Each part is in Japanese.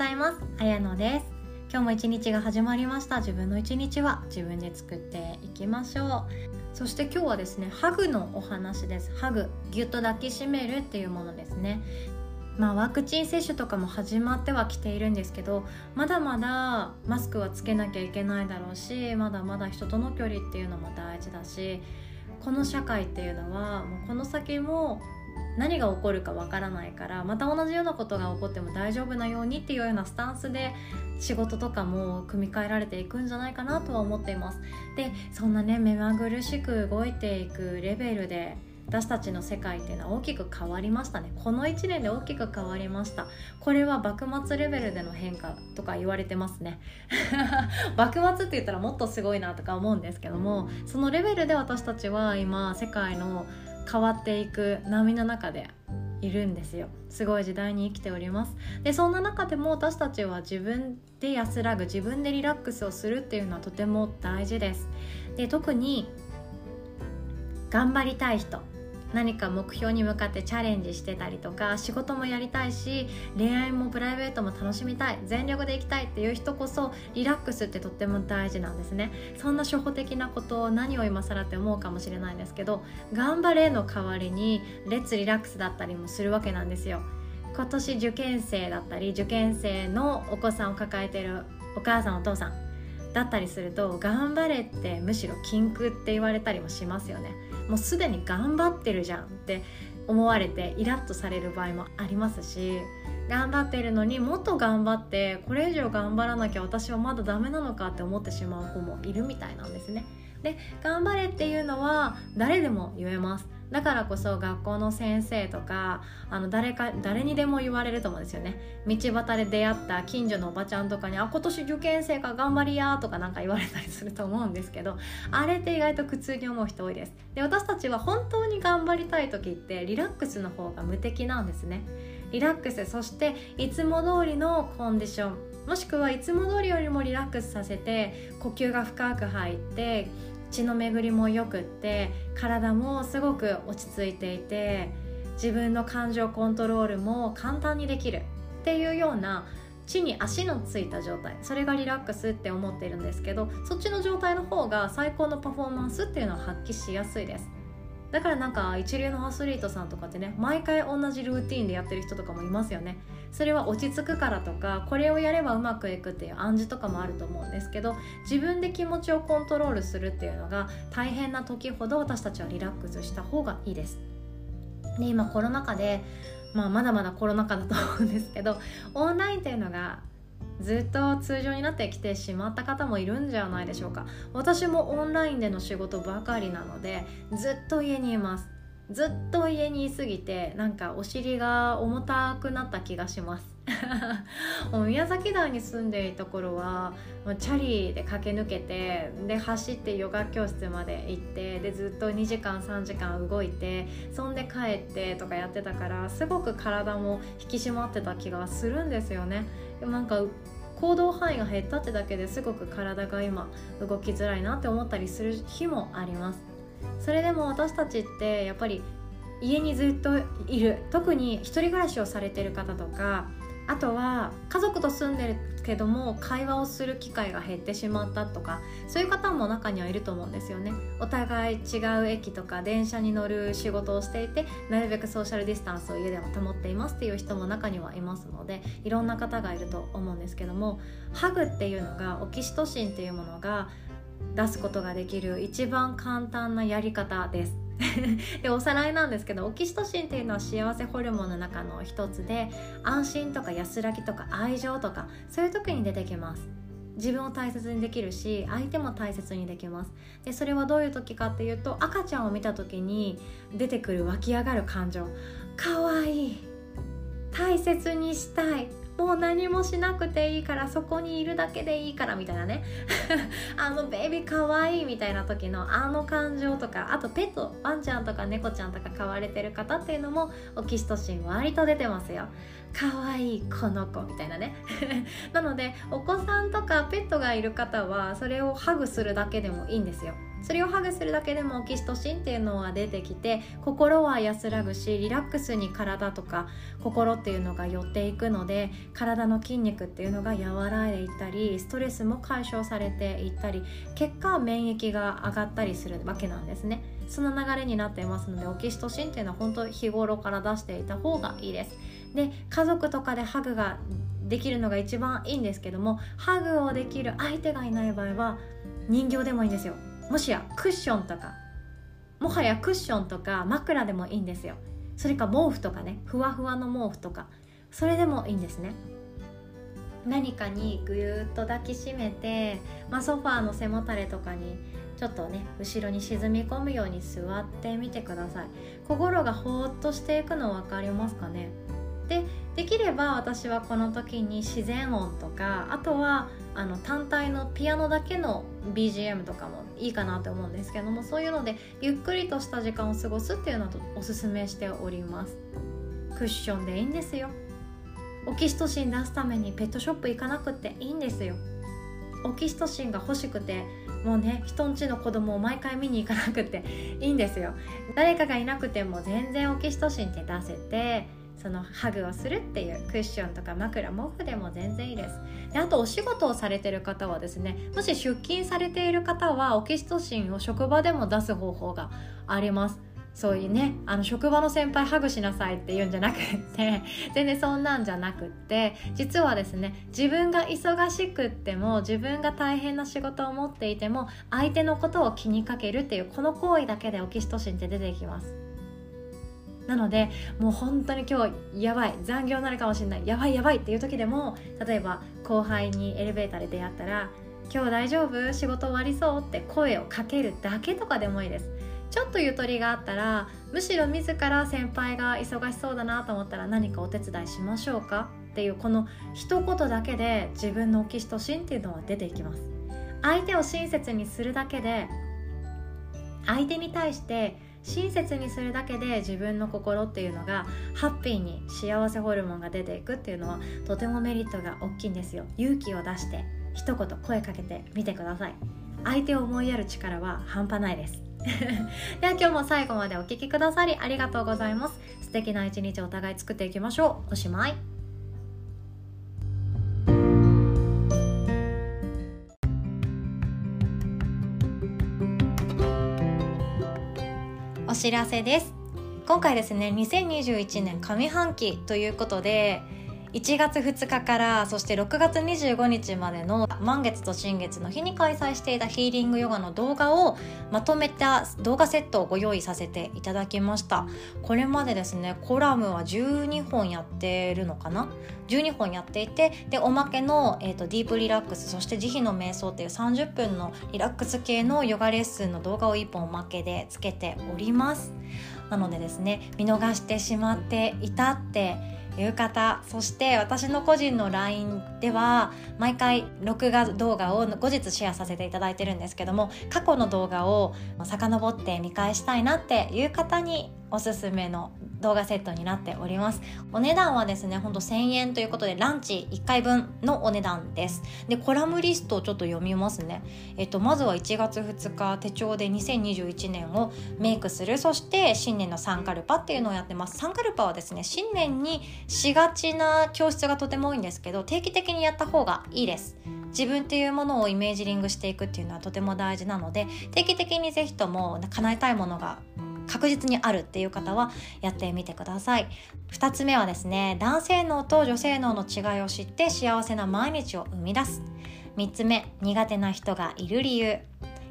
ざいます。あやのです。今日も一日が始まりました。自分の一日は自分で作っていきましょう。そして今日はですねハグのお話です。ハグぎゅっと抱きしめるっていうものですね。まあ、ワクチン接種とかも始まってはきているんですけどまだまだマスクはつけなきゃいけないだろうしまだまだ人との距離っていうのも大事だしこの社会っていうのはもうこの先も何が起こるかわからないからまた同じようなことが起こっても大丈夫なようにっていうようなスタンスで仕事とかも組み替えられていくんじゃないかなとは思っています。でそんなね目まぐるしく動いていくレベルで私たちの世界っていうのは大きく変わりましたね。この1年で大きく変わりました。これは幕末レベルでの変化とか言われてますね。幕末って言ったらもっとすごいなとか思うんですけどもそのレベルで私たちは今世界の変わっていく波の中でいるんですよ。すごい時代に生きております。でそんな中でも私たちは自分で安らぐ自分でリラックスをするっていうのはとても大事です。で特に頑張りたい人。何か目標に向かってチャレンジしてたりとか仕事もやりたいし恋愛もプライベートも楽しみたい全力でいきたいっていう人こそリラックスってとっても大事なんですね。そんな初歩的なことを何を今更って思うかもしれないんですけど頑張れの代わりにレッツリラックスだったりもするわけなんですよ。今年受験生だったり受験生のお子さんを抱えてるお母さんお父さん。だったりすると頑張れってむしろ禁句って言われたりもしますよねもうすでに頑張ってるじゃんって思われてイラッとされる場合もありますし頑張ってるのにもっと頑張ってこれ以上頑張らなきゃ私はまだダメなのかって思ってしまう子もいるみたいなんですね。で頑張れっていうのは誰でも言えます。だからこそ学校の先生とかあの誰か誰にでも言われると思うんですよね。道端で出会った近所のおばちゃんとかに「あ今年受験生か頑張りや」とかなんか言われたりすると思うんですけどあれって意外と苦痛に思う人多いです。で私たちは本当に頑張りたい時ってリラックスの方が無敵なんですね。リラックスそしていつも通りのコンディションもしくはいつも通りよりもリラックスさせて呼吸が深く入って血の巡りもよくって体もすごく落ち着いていて自分の感情コントロールも簡単にできるっていうような地に足のついた状態。それがリラックスって思ってるんですけどそっちの状態の方が最高のパフォーマンスっていうのを発揮しやすいです。だからなんか一流のアスリートさんとかってね毎回同じルーティンでやってる人とかもいますよね。それは落ち着くからとかこれをやればうまくいくっていう暗示とかもあると思うんですけど自分で気持ちをコントロールするっていうのが大変な時ほど私たちはリラックスした方がいいです。で今コロナ禍で、まあ、まだまだコロナ禍だと思うんですけどオンラインっていうのがずっと通常になってきてしまった方もいるんじゃないでしょうか。私もオンラインでの仕事ばかりなのでずっと家にいます。ずっと家にいすぎてなんかお尻が重たくなった気がします。宮崎台に住んでいた頃はチャリで駆け抜けてで走ってヨガ教室まで行ってでずっと2時間3時間動いてそんで帰ってとかやってたからすごく体も引き締まってた気がするんですよね。でもなんか行動範囲が減ったってだけですごく体が今動きづらいなって思ったりする日もあります。それでも私たちってやっぱり家にずっといる。特に一人暮らしをされてる方とかあとは家族と住んでるけども会話をする機会が減ってしまったとかそういう方も中にはいると思うんですよね。お互い違う駅とか電車に乗る仕事をしていてなるべくソーシャルディスタンスを家では保っていますっていう人も中にはいますのでいろんな方がいると思うんですけどもハグっていうのがオキシトシンっていうものが出すことができる一番簡単なやり方です。でおさらいなんですけどオキシトシンっていうのは幸せホルモンの中の一つで安心とか安らぎとか愛情とかそういう時に出てきます。自分を大切にできるし相手も大切にできます。でそれはどういう時かっていうと赤ちゃんを見た時に出てくる湧き上がる感情。かわいい。大切にしたい。もう何もしなくていいからそこにいるだけでいいからみたいなね。あのベイビーかわいいみたいな時のあの感情とかあとペットワンちゃんとか猫ちゃんとか飼われてる方っていうのもオキシトシン割と出てますよ。かわいいこの子みたいなね。なのでお子さんとかペットがいる方はそれをハグするだけでもいいんですよ。それをハグするだけでもオキシトシンっていうのは出てきて心は安らぐしリラックスに体とか心っていうのが寄っていくので体の筋肉っていうのが和らいでいったりストレスも解消されていったり結果免疫が上がったりするわけなんですね。その流れになっていますのでオキシトシンっていうのは本当日頃から出していた方がいいです。で家族とかでハグができるのが一番いいんですけどもハグをできる相手がいない場合は人形でもいいんですよ。もしやクッションとかもはやクッションとか枕でもいいんですよ。それか毛布とかねふわふわの毛布とかそれでもいいんですね。何かにぐーっと抱きしめて、まあ、ソファーの背もたれとかにちょっとね後ろに沈み込むように座ってみてください。心がほーっとしていくの分かりますかね？でできれば私はこの時に自然音とかあとはあの単体のピアノだけの BGM とかもいいかなと思うんですけどもそういうのでゆっくりとした時間を過ごすっていうのをおすすめしております。クッションでいいんですよ。オキシトシン出すためにペットショップ行かなくていいんですよ。オキシトシンが欲しくてもうね人んちの子供を毎回見に行かなくていいんですよ。誰かがいなくても全然オキシトシンって出せてそのハグをするっていうクッションとか枕毛布でも全然いいです。であとお仕事をされてる方はですねもし出勤されている方はオキシトシンを職場でも出す方法があります。そういうねあの職場の先輩ハグしなさいって言うんじゃなくって 全然そんなんじゃなくって実はですね自分が忙しくっても自分が大変な仕事を持っていても相手のことを気にかけるっていうこの行為だけでオキシトシンって出てきます。なのでもう本当に今日やばい残業になるかもしれないやばいやばいっていう時でも例えば後輩にエレベーターで出会ったら「今日大丈夫？仕事終わりそう?」って声をかけるだけとかでもいいです。ちょっとゆとりがあったらむしろ自ら先輩が忙しそうだなと思ったら何かお手伝いしましょうか？っていうこの一言だけで自分のオキシトシンっていうのは出ていきます。相手を親切にするだけで相手に対して親切にするだけで自分の心っていうのがハッピーに幸せホルモンが出ていくっていうのはとてもメリットが大きいんですよ。勇気を出して一言声かけてみてください。相手を思いやる力は半端ないです。では今日も最後までお聴きくださりありがとうございます。素敵な一日お互い作っていきましょう。おしまい。お知らせです。今回ですね2021年上半期ということで1月2日からそして6月25日までの満月と新月の日に開催していたヒーリングヨガの動画をまとめた動画セットをご用意させていただきました。これまでですねコラムは12本やってるのかな？12本やっていてでおまけの、えーと、ディープリラックスそして慈悲の瞑想っていう30分のリラックス系のヨガレッスンの動画を1本おまけでつけております。なのでですね見逃してしまっていたっていう方そして私の個人の LINE では毎回録画動画を後日シェアさせていただいてるんですけども過去の動画を遡って見返したいなっていう方におすすめの動画セットになっております。お値段はですねほんと1000円ということでランチ1回分のお値段です。でコラムリストをちょっと読みますね。えっとまずは1月2日手帳で2021年をメイクする。そして新年のサンカルパっていうのをやってます。サンカルパはですね新年にしがちな教室がとても多いんですけど定期的にやった方がいいです。自分っていうものをイメージリングしていくっていうのはとても大事なので定期的にぜひとも叶えたいものが確実にあるっていう方はやってみてください。2つ目はですね男性脳と女性脳の違いを知って幸せな毎日を生み出す。3つ目苦手な人がいる理由。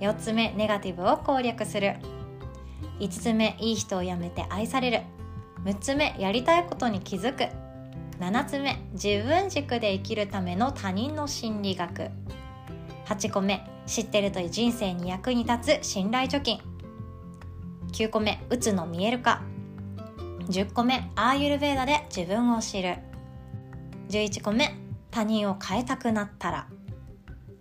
4つ目ネガティブを攻略する。5つ目いい人を辞めて愛される。6つ目やりたいことに気づく。7つ目自分軸で生きるための他人の心理学。8個目知ってると人生に役に立つ信頼貯金。9個目うつの見える化。10個目アーユルベーダで自分を知る。11個目他人を変えたくなったら。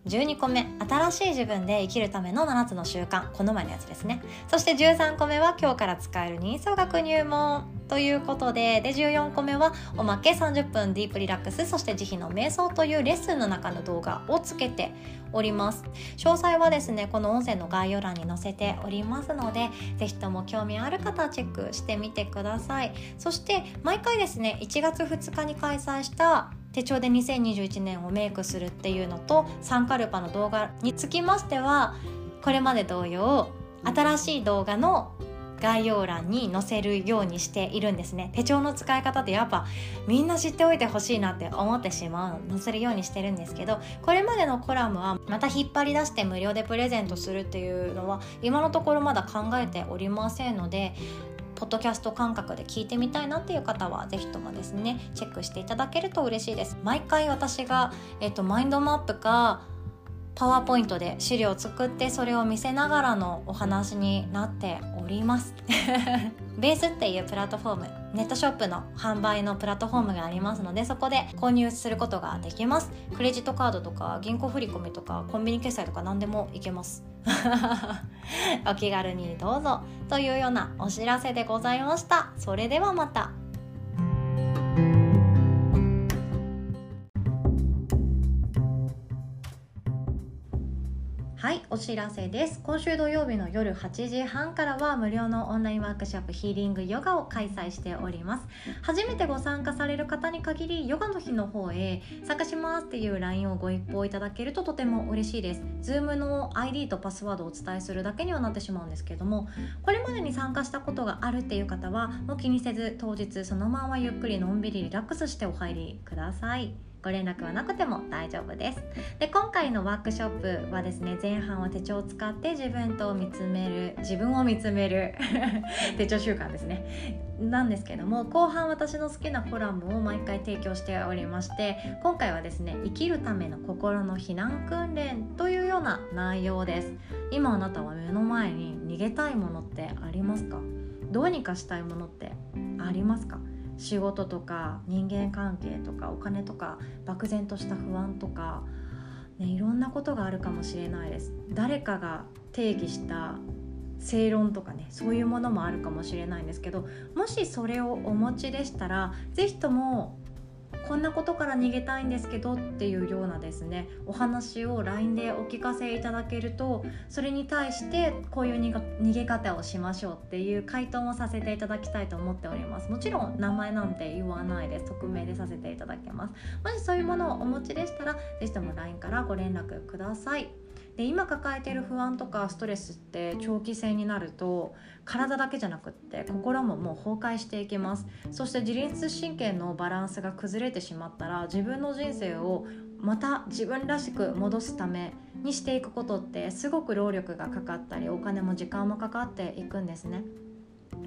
12個目新しい自分で生きるための7つの習慣。この前のやつですね。そして13個目は今日から使える人相学入門。ということでで14個目はおまけ30分ディープリラックスそして慈悲の瞑想というレッスンの中の動画をつけております。詳細はですねこの音声の概要欄に載せておりますので是非とも興味ある方チェックしてみてください。そして毎回ですね1月2日に開催した手帳で2021年をメイクするっていうのとサンカルパの動画につきましてはこれまで同様新しい動画の概要欄に載せるようにしているんですね。手帳の使い方ってやっぱみんな知っておいてほしいなって思ってしまう載せるようにしてるんですけどこれまでのコラムはまた引っ張り出して無料でプレゼントするっていうのは今のところまだ考えておりませんのでポッドキャスト感覚で聞いてみたいなっていう方は是非ともですねチェックしていただけると嬉しいです。毎回私が、えっと、マインドマップかパワーポイントで資料を作ってそれを見せながらのお話になっております。ベースっていうプラットフォームネットショップの販売のプラットフォームがありますのでそこで購入することができます。クレジットカードとか銀行振込とかコンビニ決済とか何でもいけます。お気軽にどうぞというようなお知らせでございました。それではまた。お知らせです。今週土曜日の夜8時半からは無料のオンラインワークショップヒーリングヨガを開催しております。初めてご参加される方に限りヨガの日の方へ参加しますっていう LINE をご一報いただけるととても嬉しいです。Zoom の ID とパスワードをお伝えするだけにはなってしまうんですけどもこれまでに参加したことがあるっていう方はもう気にせず当日そのままゆっくりのんびりリラックスしてお入りください。ご連絡はなくても大丈夫です。で今回のワークショップはですね前半は手帳を使って自分と見つめる自分を見つめる 手帳習慣ですね。なんですけども後半私の好きなコラムを毎回提供しておりまして今回はですね生きるための心の避難訓練というような内容です。今あなたは目の前に逃げたいものってありますか？どうにかしたいものってありますか？仕事とか人間関係とかお金とか漠然とした不安とか、ね、いろんなことがあるかもしれないです。誰かが定義した正論とかねそういうものもあるかもしれないんですけどもしそれをお持ちでしたら是非ともこんなことから逃げたいんですけどっていうようなですねお話を LINE でお聞かせいただけるとそれに対してこういう逃げ方をしましょうっていう回答もさせていただきたいと思っております。もちろん名前なんて言わないです。匿名でさせていただけます。もしそういうものをお持ちでしたら是非とも LINE からご連絡ください。で今抱えている不安とかストレスって長期戦になると体だけじゃなくって心ももう崩壊していきますそして自律神経のバランスが崩れてしまったら自分の人生をまた自分らしく戻すためにしていくことってすごく労力がかかったりお金も時間もかかっていくんですね。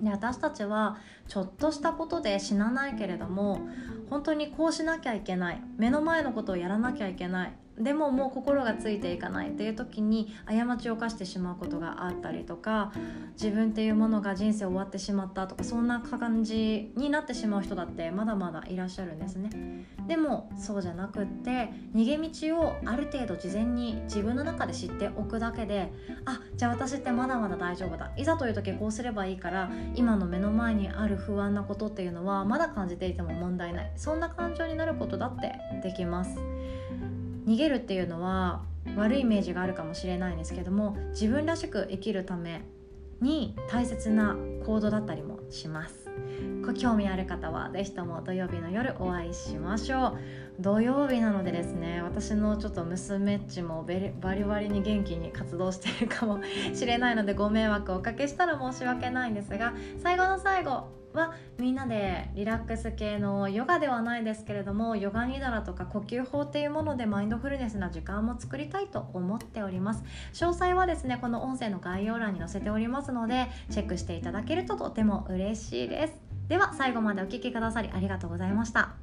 で私たちはちょっとしたことで死なないけれども本当にこうしなきゃいけない。目の前のことをやらなきゃいけない。でももう心がついていかないっていう時に過ちを犯してしまうことがあったりとか自分っていうものが人生終わってしまったとかそんな感じになってしまう人だってまだまだいらっしゃるんですね。でもそうじゃなくって逃げ道をある程度事前に自分の中で知っておくだけであじゃあ私ってまだまだ大丈夫だ。いざという時こうすればいいから今の目の前にある不安なことっていうのはまだ感じていても問題ない。そんな感情になることだってできます。逃げるっていうのは悪いイメージがあるかもしれないんですけども自分らしく生きるために大切な行動だったりもします。ご興味ある方は是非とも土曜日の夜お会いしましょう。土曜日なのでですね私のちょっと娘っちもバリバリに元気に活動しているかもしれないのでご迷惑をおかけしたら申し訳ないんですが最後の最後はみんなでリラックス系のヨガではないですけれどもヨガニダラとか呼吸法っていうものでマインドフルネスな時間も作りたいと思っております。詳細はですねこの音声の概要欄に載せておりますのでチェックしていただけるととても嬉しいです。では最後までお聴きくださりありがとうございました。